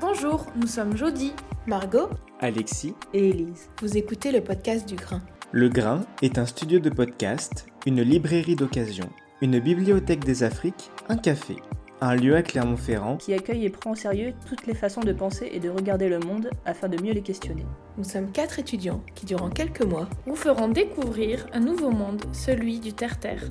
Bonjour, nous sommes Jody, Margot Alexis et Élise. Vous écoutez le podcast du Grain. Le Grain est un studio de podcast, une librairie d'occasion, une bibliothèque des Afriques, un café, un lieu à Clermont-Ferrand qui accueille et prend au sérieux toutes les façons de penser et de regarder le monde afin de mieux les questionner. Nous sommes quatre étudiants qui, durant quelques mois, vous feront découvrir un nouveau monde, celui du terre-terre.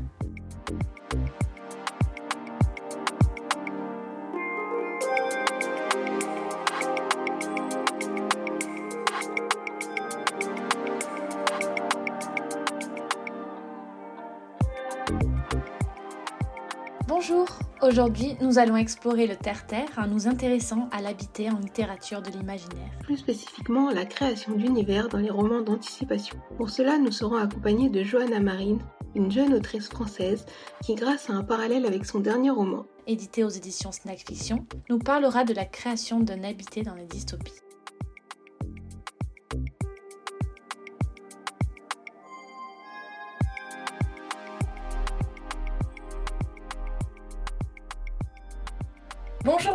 Aujourd'hui nous allons explorer le terre-terre en nous intéressant à l'habiter en littérature de l'imaginaire. plus spécifiquement la création d'univers dans les romans d'anticipation. Pour cela, nous serons accompagnés de Johanna Marine, une jeune autrice française qui, grâce à un parallèle avec son dernier roman, Édité aux éditions Snack Fiction, nous parlera de la création d'un habité dans les dystopies.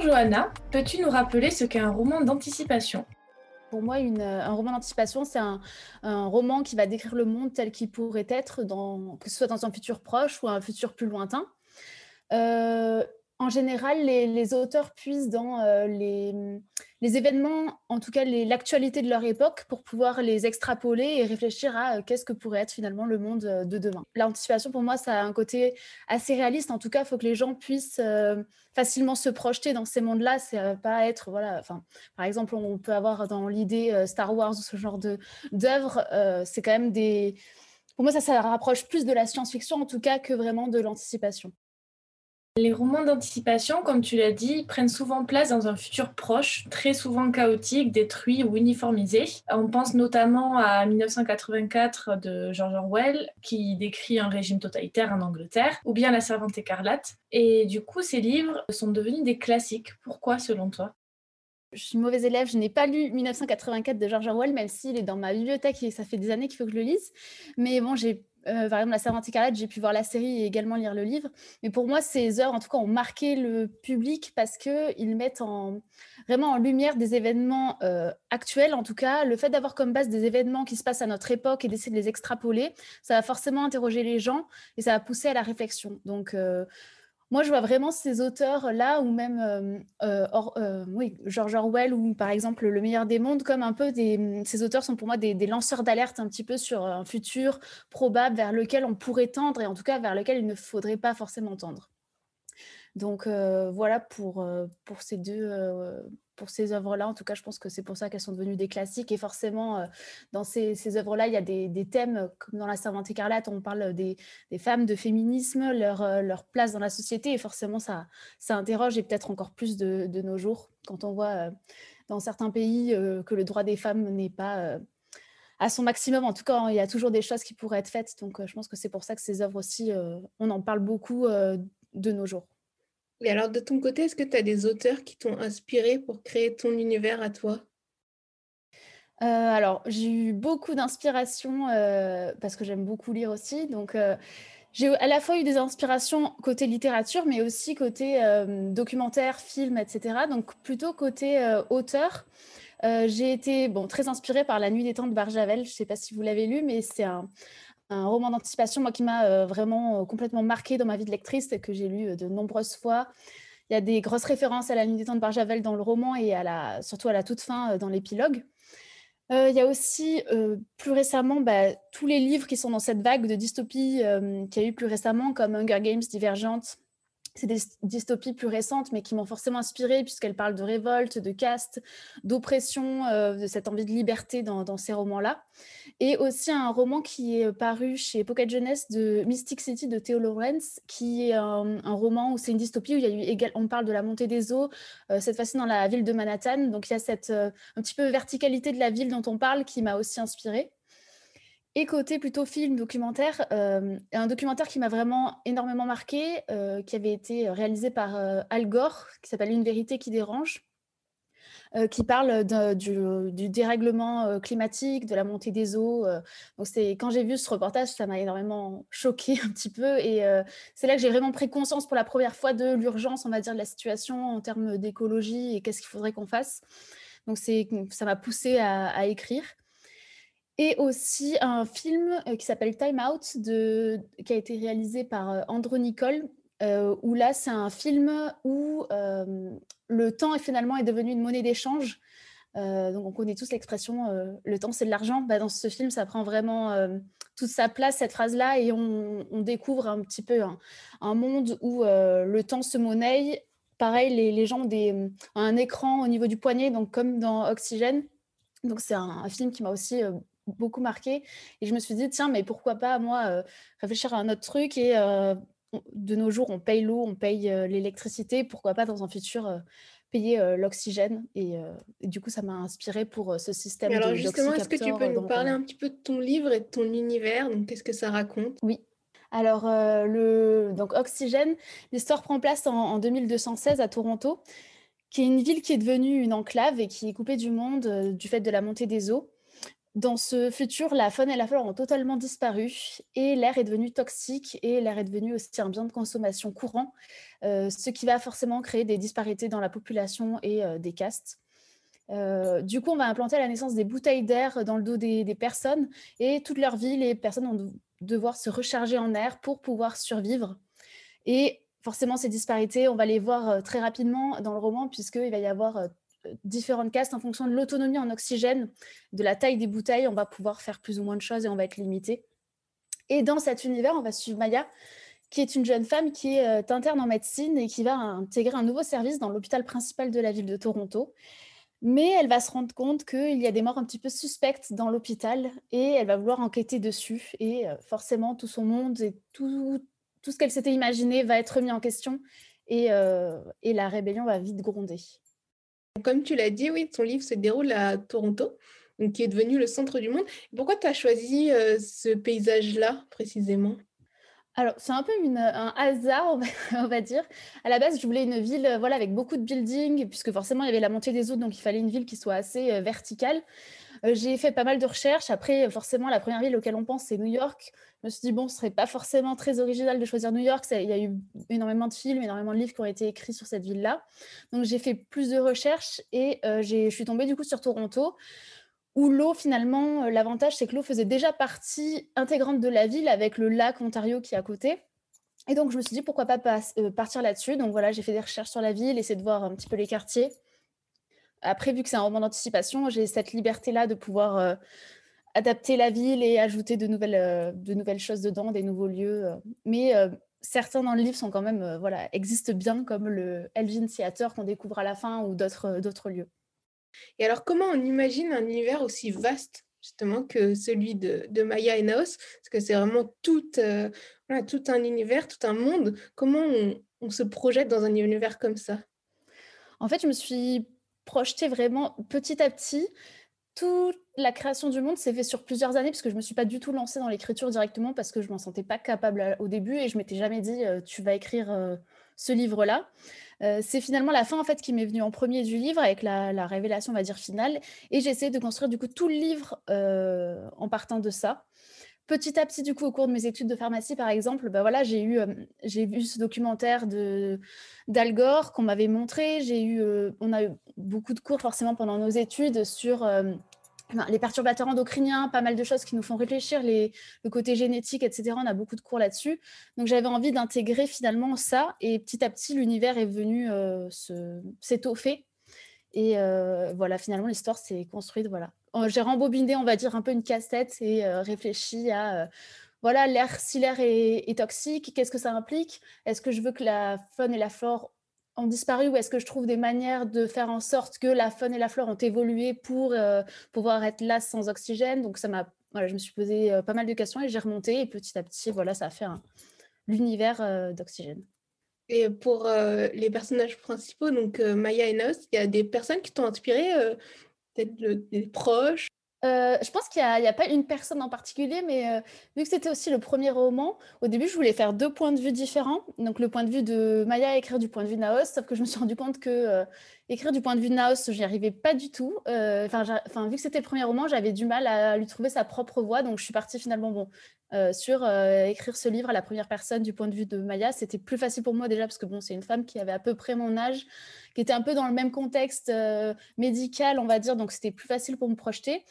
Johanna, peux-tu nous rappeler ce qu'est un roman d'anticipation? Pour moi, une- un roman d'anticipation, c'est un, roman qui va décrire le monde tel qu'il pourrait être, dans, que ce soit dans un futur proche ou un futur plus lointain. Euh, en général, les, les auteurs puisent dans euh, les, les événements, en tout cas l'actualité de leur époque, pour pouvoir les extrapoler et réfléchir à euh, qu'est-ce que pourrait être finalement le monde euh, de demain. L'anticipation, pour moi, ça a un côté assez réaliste. En tout cas, il faut que les gens puissent euh, facilement se projeter dans ces mondes-là. C'est pas être, voilà, enfin, par exemple, on peut avoir dans l'idée Star Wars ou ce genre euh, c'est quand même des. Pour moi, ça, ça rapproche plus de la science-fiction en tout cas que vraiment de l'anticipation. Les romans d'anticipation, comme tu l'as dit, prennent souvent place dans un futur proche, très souvent chaotique, détruit ou uniformisé. On pense notamment à 1984 de George Orwell, qui décrit un régime totalitaire en Angleterre, ou bien La Servante écarlate. Et du coup, ces livres sont devenus des classiques. Pourquoi, selon toi? Je suis mauvaise élève, je n'ai pas lu 1984 de George Orwell, même s'il est dans ma bibliothèque et ça fait des années qu'il faut que je le lise. Mais bon, j'ai euh, par exemple La Servante écarlate, j'ai pu voir la série et également lire le livre. Mais pour moi, ces œuvres, en tout cas, ont marqué le public parce qu'ils mettent en, vraiment en lumière des événements euh, actuels. En tout cas, le fait d'avoir comme base des événements qui se passent à notre époque et d'essayer de les extrapoler, ça va forcément interroger les gens et ça va pousser à la réflexion. Donc, euh, moi, je vois vraiment ces auteurs-là, ou même euh, euh, euh, George Orwell, ou par exemple Le meilleur des mondes, comme un peu des. Ces auteurs sont pour moi des, lanceurs d'alerte un petit peu sur un futur probable vers lequel on pourrait tendre, et en tout cas vers lequel il ne faudrait pas forcément tendre. Donc voilà pour, pour ces deux. Pour ces œuvres-là, en tout cas, je pense que c'est pour ça qu'elles sont devenues des classiques. Et forcément, euh, dans ces, œuvres-là, il y a des, thèmes, euh, comme dans La Servante écarlate, on parle des, femmes, de féminisme, leur, euh, leur place dans la société. Et forcément, ça, ça interroge, et peut-être encore plus de, de nos jours, quand on voit dans certains pays que le droit des femmes n'est pas à son maximum. En tout cas, il y a toujours des choses qui pourraient être faites. Donc, je pense que c'est pour ça que ces œuvres aussi, on en parle beaucoup de nos jours. Et alors, de ton côté, est-ce que tu as des auteurs qui t'ont inspiré pour créer ton univers à toi? Euh, alors, j'ai eu beaucoup d'inspiration euh, parce que j'aime beaucoup lire aussi. Donc, euh, j'ai à la fois eu des inspirations côté littérature, mais aussi côté documentaire, film, etc. Donc, plutôt côté auteur. J'ai été bon, très inspirée par La Nuit des Temps de Barjavel. Je ne sais pas si vous l'avez lu, mais c'est un, un roman d'anticipation, moi, qui m'a euh, vraiment euh, complètement marqué dans ma vie de lectrice et que j'ai lu euh, de nombreuses fois. Il y a des grosses références à La Nuit des Temps de Barjavel dans le roman et surtout à la toute fin dans l'épilogue. Il y a aussi plus récemment bah, tous les livres qui sont dans cette vague de dystopie qu'il y a eu plus récemment, comme Hunger Games, Divergente. C'est des dystopies plus récentes, mais qui m'ont forcément inspirée, puisqu'elles parlent de révolte, de caste, d'oppression, euh, de cette envie de liberté dans, ces romans-là. Et aussi un roman qui est paru chez Pocket Jeunesse de Mystic City de Theo Lawrence, qui est un, un roman où c'est une dystopie où il y a eu égal, on parle de la montée des eaux, euh, cette fois-ci dans la ville de Manhattan. Donc il y a cette euh, un petit peu verticalité de la ville dont on parle qui m'a aussi inspirée. Et côté plutôt film, documentaire, euh, un documentaire qui m'a vraiment énormément marqué, euh, qui avait été réalisé par euh, Al Gore, qui s'appelle Une vérité qui dérange, qui parle du, dérèglement climatique, de la montée des eaux. donc quand j'ai vu ce reportage, ça m'a énormément choqué un petit peu. Et c'est là que j'ai vraiment pris conscience pour la première fois de l'urgence, on va dire, de la situation en termes d'écologie et qu'est-ce qu'il faudrait qu'on fasse. Donc ça m'a poussé à, écrire. Et aussi un film qui s'appelle Time Out, qui a été réalisé par Andrew Nicole, euh, où là, c'est un film où euh, le temps est finalement est devenu une monnaie d'échange. Euh, donc, on connaît tous l'expression le temps, c'est de l'argent. Bah, dans ce film, ça prend vraiment toute sa place, cette phrase-là, et on, découvre un petit peu un, monde où le temps se monnaie. Pareil, les, gens ont, des, un écran au niveau du poignet, donc comme dans Oxygène. Donc, c'est un, film qui m'a aussi beaucoup marqué. Et je me suis dit, tiens, mais pourquoi pas, moi, réfléchir à un autre truc et de nos jours, on paye l'eau, on paye euh, l'électricité. Pourquoi pas dans un futur euh, payer euh, l'oxygène et, du coup, ça m'a inspiré pour ce système. Alors justement, est-ce que tu peux nous parler un petit peu de ton livre et de ton univers? Donc, qu'est-ce que ça raconte? Oui. Alors, le donc Oxygène, l'histoire prend place en, en, 2216 à Toronto, qui est une ville qui est devenue une enclave et qui est coupée du monde du fait de la montée des eaux. Dans ce futur, la faune et la flore ont totalement disparu et l'air est devenu toxique et l'air est devenu aussi un bien de consommation courant, euh, ce qui va forcément créer des disparités dans la population et euh, des castes. Euh, du coup, on va implanter la naissance des bouteilles d'air dans le dos des, personnes et toute leur vie, les personnes vont devoir se recharger en air pour pouvoir survivre. Et forcément, ces disparités, on va les voir très rapidement dans le roman puisqu'il va y avoir différentes castes en fonction de l'autonomie en oxygène, de la taille des bouteilles, on va pouvoir faire plus ou moins de choses et on va être limité. Et dans cet univers, on va suivre Maya, qui est une jeune femme qui est euh, interne en médecine et qui va intégrer un nouveau service dans l'hôpital principal de la ville de Toronto. Mais elle va se rendre compte qu'il y a des morts un petit peu suspectes dans l'hôpital et elle va vouloir enquêter dessus. Et euh, forcément, tout son monde et tout, tout ce qu'elle s'était imaginé va être mis en question et, euh, et la rébellion va vite gronder. Comme tu l'as dit, oui, ton livre se déroule à Toronto, qui est devenu le centre du monde. Pourquoi tu as choisi euh, ce paysage-là précisément? Alors, c'est un peu un hasard, on va, dire. À la base, je voulais une ville euh, voilà, avec beaucoup de buildings, puisque forcément, il y avait la montée des eaux, donc il fallait une ville qui soit assez euh, verticale. J'ai fait pas mal de recherches. Après, forcément, la première ville auquel on pense, c'est New York. Je me suis dit, bon, ce serait pas forcément très original de choisir New York. Il y a eu énormément de films, énormément de livres qui ont été écrits sur cette ville-là. Donc, j'ai fait plus de recherches et je suis tombée du coup sur Toronto où l'eau, finalement, euh, l'avantage, c'est que l'eau faisait déjà partie intégrante de la ville avec le lac Ontario qui est à côté. Et donc, je me suis dit, pourquoi pas euh, partir là-dessus. Donc, voilà, j'ai fait des recherches sur la ville, essayé de voir un petit peu les quartiers. Après, vu que c'est un roman d'anticipation, j'ai cette liberté-là de pouvoir euh, adapter la ville et ajouter de nouvelles, de nouvelles choses dedans, des nouveaux lieux. Mais certains dans le livre sont quand même, voilà, existent bien, comme le Elvin Theater qu'on découvre à la fin ou d'autres lieux. Et alors, comment on imagine un univers aussi vaste justement que celui de, Maya et Naos? Parce que c'est vraiment tout, euh, tout un univers, tout un monde. Comment on, se projette dans un univers comme ça? En fait, je me suis projetée vraiment petit à petit. Toute la création du monde s'est fait sur plusieurs années parce que je ne me suis pas du tout lancée dans l'écriture directement parce que je ne m'en sentais pas capable au début et je m'étais jamais dit euh, tu vas écrire euh, ce livre-là. Euh, c'est finalement la fin en fait qui m'est venue en premier du livre avec la, révélation, on va dire, finale. Et j'ai essayé de construire du coup tout le livre euh, en partant de ça. Petit à petit, du coup, au cours de mes études de pharmacie, par exemple, bah voilà, j'ai eu, j'ai vu ce documentaire de d'Al Gore qu'on m'avait montré. J'ai eu, on a eu beaucoup de cours forcément pendant nos études sur les perturbateurs endocriniens, pas mal de choses qui nous font réfléchir, les, le côté génétique, etc. On a beaucoup de cours là-dessus. Donc j'avais envie d'intégrer finalement ça. Et petit à petit, l'univers est venu s'étoffer. Et voilà, finalement, l'histoire s'est construite. Voilà. J'ai rembobiné, on va dire, un peu une casse-tête et euh, réfléchi à voilà, l'air, si l'air est, toxique, qu'est-ce que ça implique? Est-ce que je veux que la faune et la flore ont disparu ou est-ce que je trouve des manières de faire en sorte que la faune et la flore ont évolué pour euh, pouvoir être là sans oxygène? Donc ça m'a, voilà, je me suis posé euh, pas mal de questions et j'ai remonté et petit à petit, voilà, ça a fait l'univers euh, d'oxygène. Et pour les personnages principaux, donc Maya et Nos, il y a des personnes qui t'ont inspiré, peut-être des proches? Euh, je pense qu'il n'y a, pas une personne en particulier, mais euh, vu que c'était aussi le premier roman, au début, je voulais faire deux points de vue différents. Donc, le point de vue de Maya écrire du point de vue de Naos, sauf que je me suis rendu compte que euh, écrire du point de vue de Naos, n'y arrivais pas du tout. Enfin, vu que c'était le premier roman, j'avais du mal à lui trouver sa propre voix. Donc, je suis partie finalement bon, sur écrire ce livre à la première personne du point de vue de Maya. C'était plus facile pour moi déjà parce que bon, c'est une femme qui avait à peu près mon âge, qui était un peu dans le même contexte médical, on va dire. Donc, c'était plus facile pour me projeter.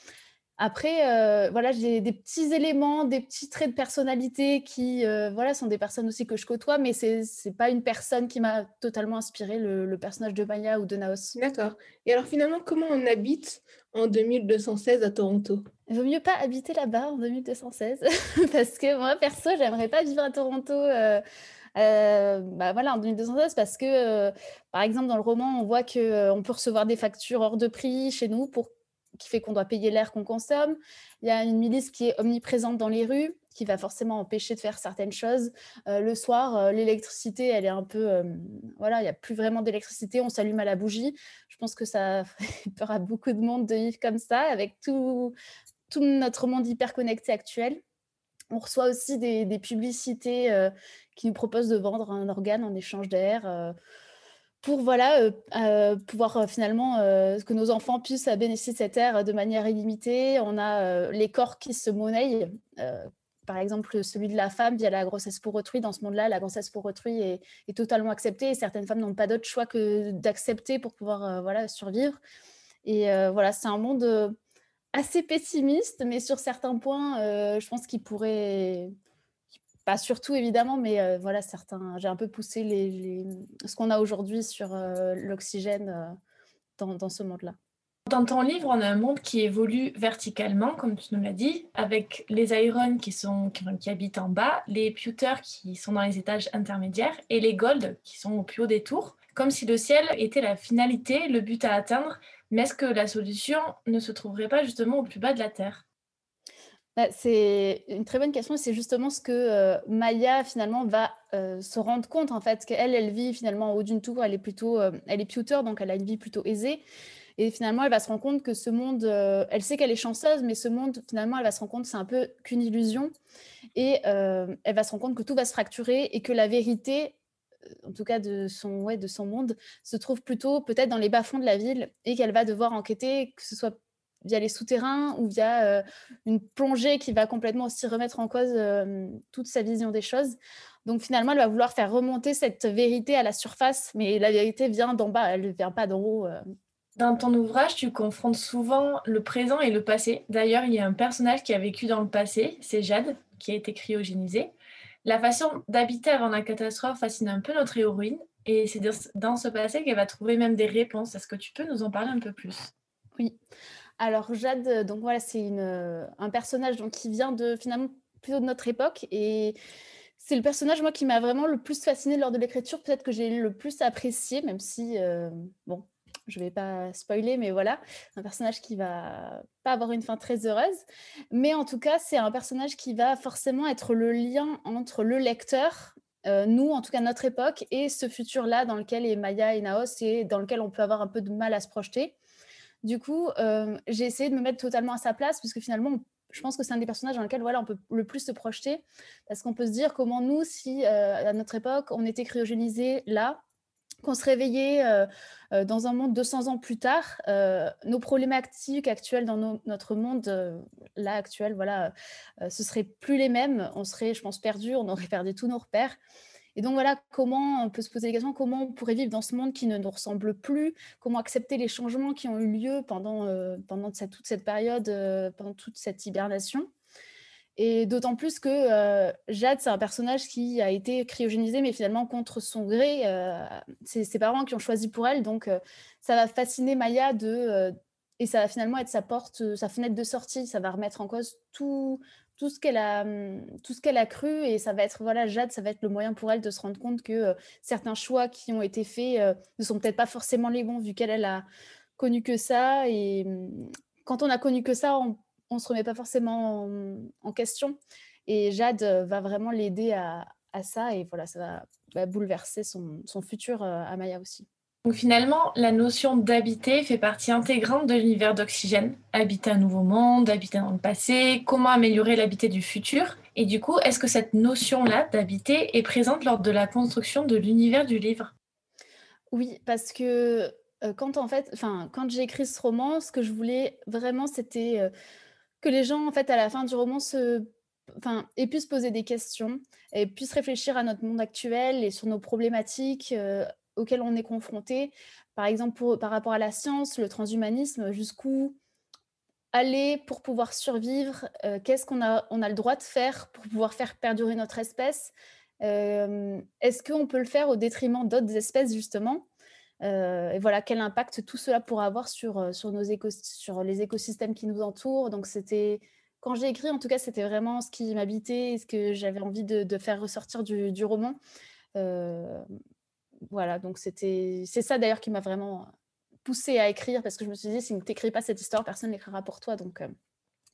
Après, euh, voilà, j'ai des petits éléments, des petits traits de personnalité qui, euh, voilà, sont des personnes aussi que je côtoie, mais c'est n'est pas une personne qui m'a totalement inspiré le, personnage de Maya ou de Naos. D'accord. Et alors finalement, comment on habite en 2216 à Toronto? Il vaut mieux pas habiter là-bas en 2216 parce que moi, perso, j'aimerais pas vivre à Toronto. Euh, bah voilà, en 2216 parce que, par exemple, dans le roman, on voit qu'on peut recevoir des factures hors de prix chez nous pour qui fait qu'on doit payer l'air qu'on consomme. Il y a une milice qui est omniprésente dans les rues, qui va forcément empêcher de faire certaines choses. Euh, le soir, euh, l'électricité, elle est un peu... Euh, voilà, il n'y a plus vraiment d'électricité, on s'allume à la bougie. Je pense que ça fait peur à beaucoup de monde de vivre comme ça, avec tout, notre monde hyper connecté actuel. On reçoit aussi des publicités qui nous proposent de vendre un organe en échange d'air pour voilà, euh, euh, pouvoir euh, finalement que nos enfants puissent bénéficier de cette air de manière illimitée. On a les corps qui se monnaient. par exemple, celui de la femme via la grossesse pour autrui. Dans ce monde-là, la grossesse pour autrui est, totalement acceptée et certaines femmes n'ont pas d'autre choix que d'accepter pour pouvoir voilà, survivre. Et voilà, c'est un monde assez pessimiste, mais sur certains points, je pense qu'il pourrait pas surtout évidemment, mais euh, voilà, certains. J'ai un peu poussé ce qu'on a aujourd'hui sur euh, l'oxygène euh, dans, ce monde-là. Dans ton livre, on a un monde qui évolue verticalement, comme tu nous l'as dit, avec les Irons qui, sont, qui, habitent en bas, les Pewter qui sont dans les étages intermédiaires et les Gold qui sont au plus haut des tours, comme si le ciel était la finalité, le but à atteindre, mais est-ce que la solution ne se trouverait pas justement au plus bas de la Terre? Bah, c'est une très bonne question. C'est justement ce que euh, Maya finalement va euh, se rendre compte en fait qu'elle, elle vit finalement en haut d'une tour. Elle est plutôt, euh, elle est pewter, donc elle a une vie plutôt aisée. Et finalement, elle va se rendre compte que ce monde, elle sait qu'elle est chanceuse, mais ce monde, finalement, elle va se rendre compte que c'est un peu qu'une illusion. Et elle va se rendre compte que tout va se fracturer et que la vérité, en tout cas de son, ouais, de son monde, se trouve plutôt peut-être dans les bas-fonds de la ville et qu'elle va devoir enquêter, que ce soit via les souterrains ou via euh, une plongée qui va complètement aussi remettre en cause euh, toute sa vision des choses. Donc finalement, elle va vouloir faire remonter cette vérité à la surface, mais la vérité vient d'en bas, elle ne vient pas d'en haut. Euh. Dans ton ouvrage, tu confrontes souvent le présent et le passé. D'ailleurs, il y a un personnage qui a vécu dans le passé, c'est Jade, qui a été cryogénisée. La façon d'habiter avant la catastrophe fascine un peu notre héroïne, et c'est dans ce passé qu'elle va trouver même des réponses. Est-ce que tu peux nous en parler un peu plus? Oui. Alors Jade, euh, donc voilà, c'est euh, un personnage donc, qui vient de finalement plutôt de notre époque et c'est le personnage moi qui m'a vraiment le plus fasciné lors de l'écriture, peut-être que j'ai le plus apprécié, même si euh, bon, je vais pas spoiler, mais voilà, un personnage qui va pas avoir une fin très heureuse, mais en tout cas c'est un personnage qui va forcément être le lien entre le lecteur nous, en tout cas notre époque, et ce futur-là dans lequel est Maya et Naos et dans lequel on peut avoir un peu de mal à se projeter. Du coup, euh, j'ai essayé de me mettre totalement à sa place, puisque finalement, je pense que c'est un des personnages dans lesquels voilà, on peut le plus se projeter, parce qu'on peut se dire comment nous, si euh, à notre époque, on était cryogénisés là, qu'on se réveillait euh, dans un monde 200 ans plus tard, nos problématiques actuelles dans notre monde, là actuel, voilà, ce seraient plus les mêmes. On serait, je pense, perdus, on aurait perdu tous nos repères. Et donc voilà, comment on peut se poser la question, comment on pourrait vivre dans ce monde qui ne nous ressemble plus, comment accepter les changements qui ont eu lieu pendant, euh, pendant toute cette période, euh, pendant toute cette hibernation. Et d'autant plus que euh, Jade, c'est un personnage qui a été cryogénisé, mais finalement contre son gré. c'est ses parents qui ont choisi pour elle, donc ça va fasciner Maya de, et ça va finalement être sa porte, sa fenêtre de sortie. Ça va remettre en cause tout, tout ce qu'elle a, mmh, tout ce qu'elle a cru et ça va être voilà Jade, ça va être le moyen pour elle de se rendre compte que certains choix qui ont été faits ne sont peut-être pas forcément les bons vu qu'elle elle a connu que ça et mmh, quand on a connu que ça, on, on se remet pas forcément en, question et Jade va vraiment l'aider à, à, ça et voilà ça va, bouleverser son, son futur à Maya aussi. Donc finalement, la notion d'habiter fait partie intégrante de l'univers d'Oxygène. Habiter un nouveau monde, habiter dans le passé, comment améliorer l'habiter du futur. Et du coup, est-ce que cette notion-là d'habiter est présente lors de la construction de l'univers du livre? Oui, parce que euh, quand en fait, quand j'ai écrit ce roman, ce que je voulais vraiment, c'était euh, que les gens, en fait, à la fin du roman, se, enfin, aient pu se poser des questions et puissent réfléchir à notre monde actuel et sur nos problématiques euh, auxquelles on est confronté. Par exemple, par rapport à la science, le transhumanisme, jusqu'où aller pour pouvoir survivre Qu'est-ce qu'on a, on a le droit de faire pour pouvoir faire perdurer notre espèce Est-ce qu'on peut le faire au détriment d'autres espèces, justement? Euh, et voilà, quel impact tout cela pourra avoir sur, euh, sur, nos sur les écosystèmes qui nous entourent? Donc, c'était, quand j'ai écrit, en tout cas, c'était vraiment ce qui m'habitait, ce que j'avais envie de, faire ressortir du, roman. Euh, voilà, donc c'était, c'est ça d'ailleurs qui m'a vraiment poussé à écrire parce que je me suis dit, si tu n'écris pas cette histoire, personne ne l'écrira pour toi. Donc,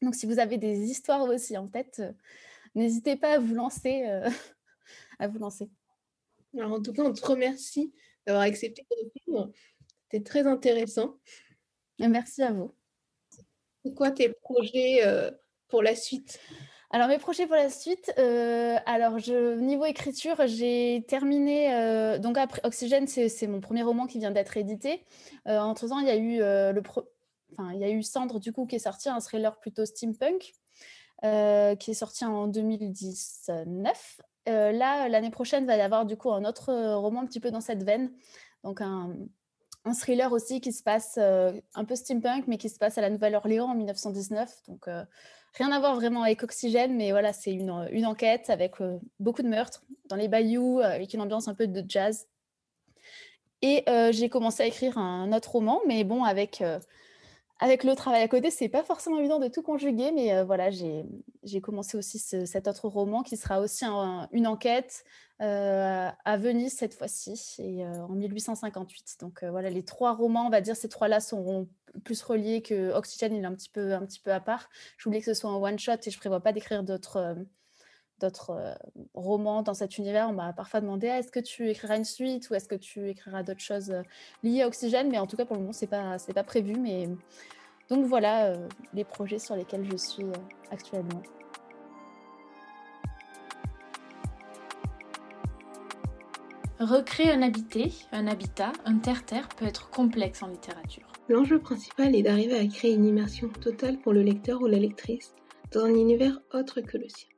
donc, si vous avez des histoires aussi en tête, n'hésitez pas à vous lancer. à vous lancer. Alors, en tout cas, on te remercie d'avoir accepté film. C'était très intéressant. Merci à vous. C'est quoi tes projets euh, pour la suite? Alors mes projets pour la suite, euh, alors niveau écriture, j'ai terminé, euh, donc après Oxygène, c'est mon premier roman qui vient d'être édité. entre temps, il y a eu le enfin, il y a eu Cendre du coup qui est sorti, un thriller plutôt steampunk, qui est sorti en 2019. Euh, là, l'année prochaine, va y avoir du coup un autre euh, roman un petit peu dans cette veine. Donc un, thriller aussi qui se passe euh, un peu steampunk, mais qui se passe à la Nouvelle-Orléans en 1919. Donc rien à voir vraiment avec Oxygène, mais voilà, c'est une, une, enquête avec beaucoup de meurtres dans les bayous, avec une ambiance un peu de jazz. Et j'ai commencé à écrire un autre roman, mais bon, avec avec le travail à côté, c'est pas forcément évident de tout conjuguer, mais euh, voilà, j'ai commencé aussi cet autre roman qui sera aussi une enquête euh, à Venise cette fois-ci, et euh, en 1858. Donc voilà, les trois romans, on va dire, ces trois-là seront plus reliés que Oxygène, il est un petit peu, un peu à part. Je voulais que ce soit un one-shot et je prévois pas d'écrire d'autres d'autres romans dans cet univers. On m'a parfois demandé ah, est-ce que tu écriras une suite ou est-ce que tu écriras d'autres choses liées à Oxygène, mais en tout cas pour le moment c'est pas c'est pas prévu. Mais donc voilà les projets sur lesquels je suis actuellement. Recréer un habité, un habitat, un terre-terre peut être complexe en littérature. L'enjeu principal est d'arriver à créer une immersion totale pour le lecteur ou la lectrice dans un univers autre que le sien.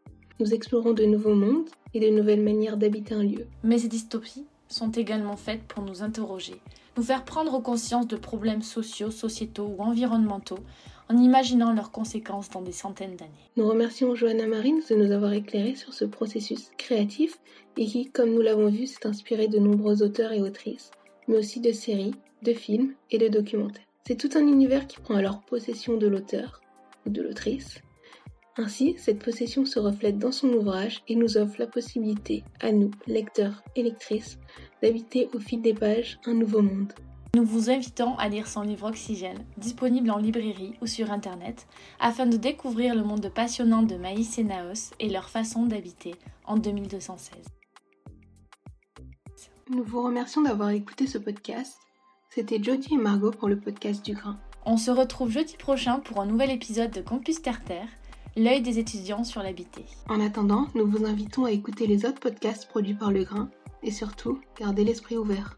Nous explorons de nouveaux mondes et de nouvelles manières d'habiter un lieu. Mais ces dystopies sont également faites pour nous interroger, nous faire prendre conscience de problèmes sociaux, sociétaux ou environnementaux en imaginant leurs conséquences dans des centaines d'années. Nous remercions Johanna Marines de nous avoir éclairé sur ce processus créatif et qui, comme nous l'avons vu, s'est inspiré de nombreux auteurs et autrices, mais aussi de séries, de films et de documentaires. C'est tout un univers qui prend alors possession de l'auteur ou de l'autrice ainsi, cette possession se reflète dans son ouvrage et nous offre la possibilité, à nous, lecteurs et lectrices, d'habiter au fil des pages un nouveau monde. Nous vous invitons à lire son livre Oxygène, disponible en librairie ou sur Internet, afin de découvrir le monde passionnant de Maïs et Naos et leur façon d'habiter en 2216. Nous vous remercions d'avoir écouté ce podcast. C'était Jodie et Margot pour le podcast du Grain. On se retrouve jeudi prochain pour un nouvel épisode de Campus Terre Terre l'œil des étudiants sur l'habité. En attendant, nous vous invitons à écouter les autres podcasts produits par Le Grain et surtout, gardez l'esprit ouvert.